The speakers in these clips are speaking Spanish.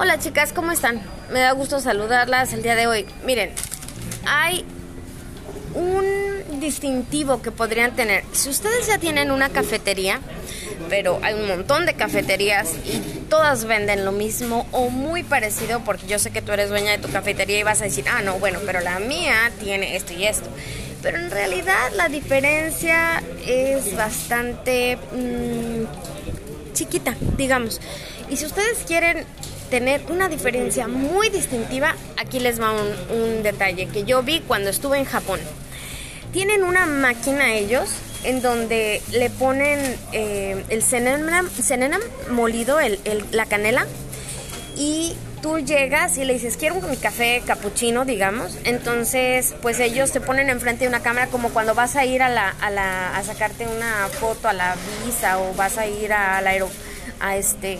Hola chicas, ¿cómo están? Me da gusto saludarlas el día de hoy. Miren, hay un distintivo que podrían tener. Si ustedes ya tienen una cafetería, pero hay un montón de cafeterías y todas venden lo mismo o muy parecido, porque yo sé que tú eres dueña de tu cafetería y vas a decir, ah, no, bueno, pero la mía tiene esto y esto. Pero en realidad la diferencia es bastante mm, chiquita, digamos. Y si ustedes quieren tener una diferencia muy distintiva, aquí les va un, detalle que yo vi cuando estuve en Japón. Tienen una máquina ellos en donde le ponen eh, el cinnamon, molido, el, la canela, y tú llegas y le dices, quiero un café capuchino, digamos. Entonces, pues ellos te ponen enfrente de una cámara como cuando vas a ir a, la, a, la, a sacarte una foto a la visa o vas a ir al aero, a este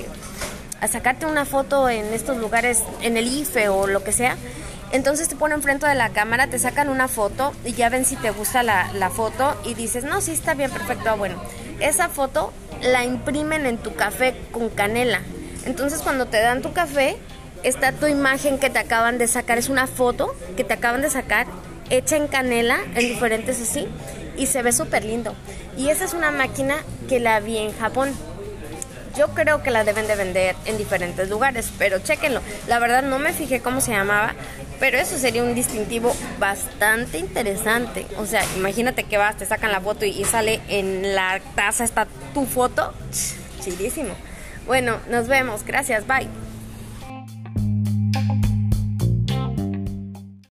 a sacarte una foto en estos lugares, en el IFE o lo que sea. Entonces te ponen frente de la cámara, te sacan una foto y ya ven si te gusta la, la foto y dices, no, sí está bien, perfecto. Ah, bueno, esa foto la imprimen en tu café con canela. Entonces cuando te dan tu café, está tu imagen que te acaban de sacar, es una foto que te acaban de sacar, hecha en canela, en diferentes así, y se ve súper lindo. Y esa es una máquina que la vi en Japón. Yo creo que la deben de vender en diferentes lugares, pero chéquenlo. La verdad no me fijé cómo se llamaba, pero eso sería un distintivo bastante interesante. O sea, imagínate que vas, te sacan la foto y, sale en la taza está tu foto. Chidísimo. Bueno, nos vemos. Gracias. Bye.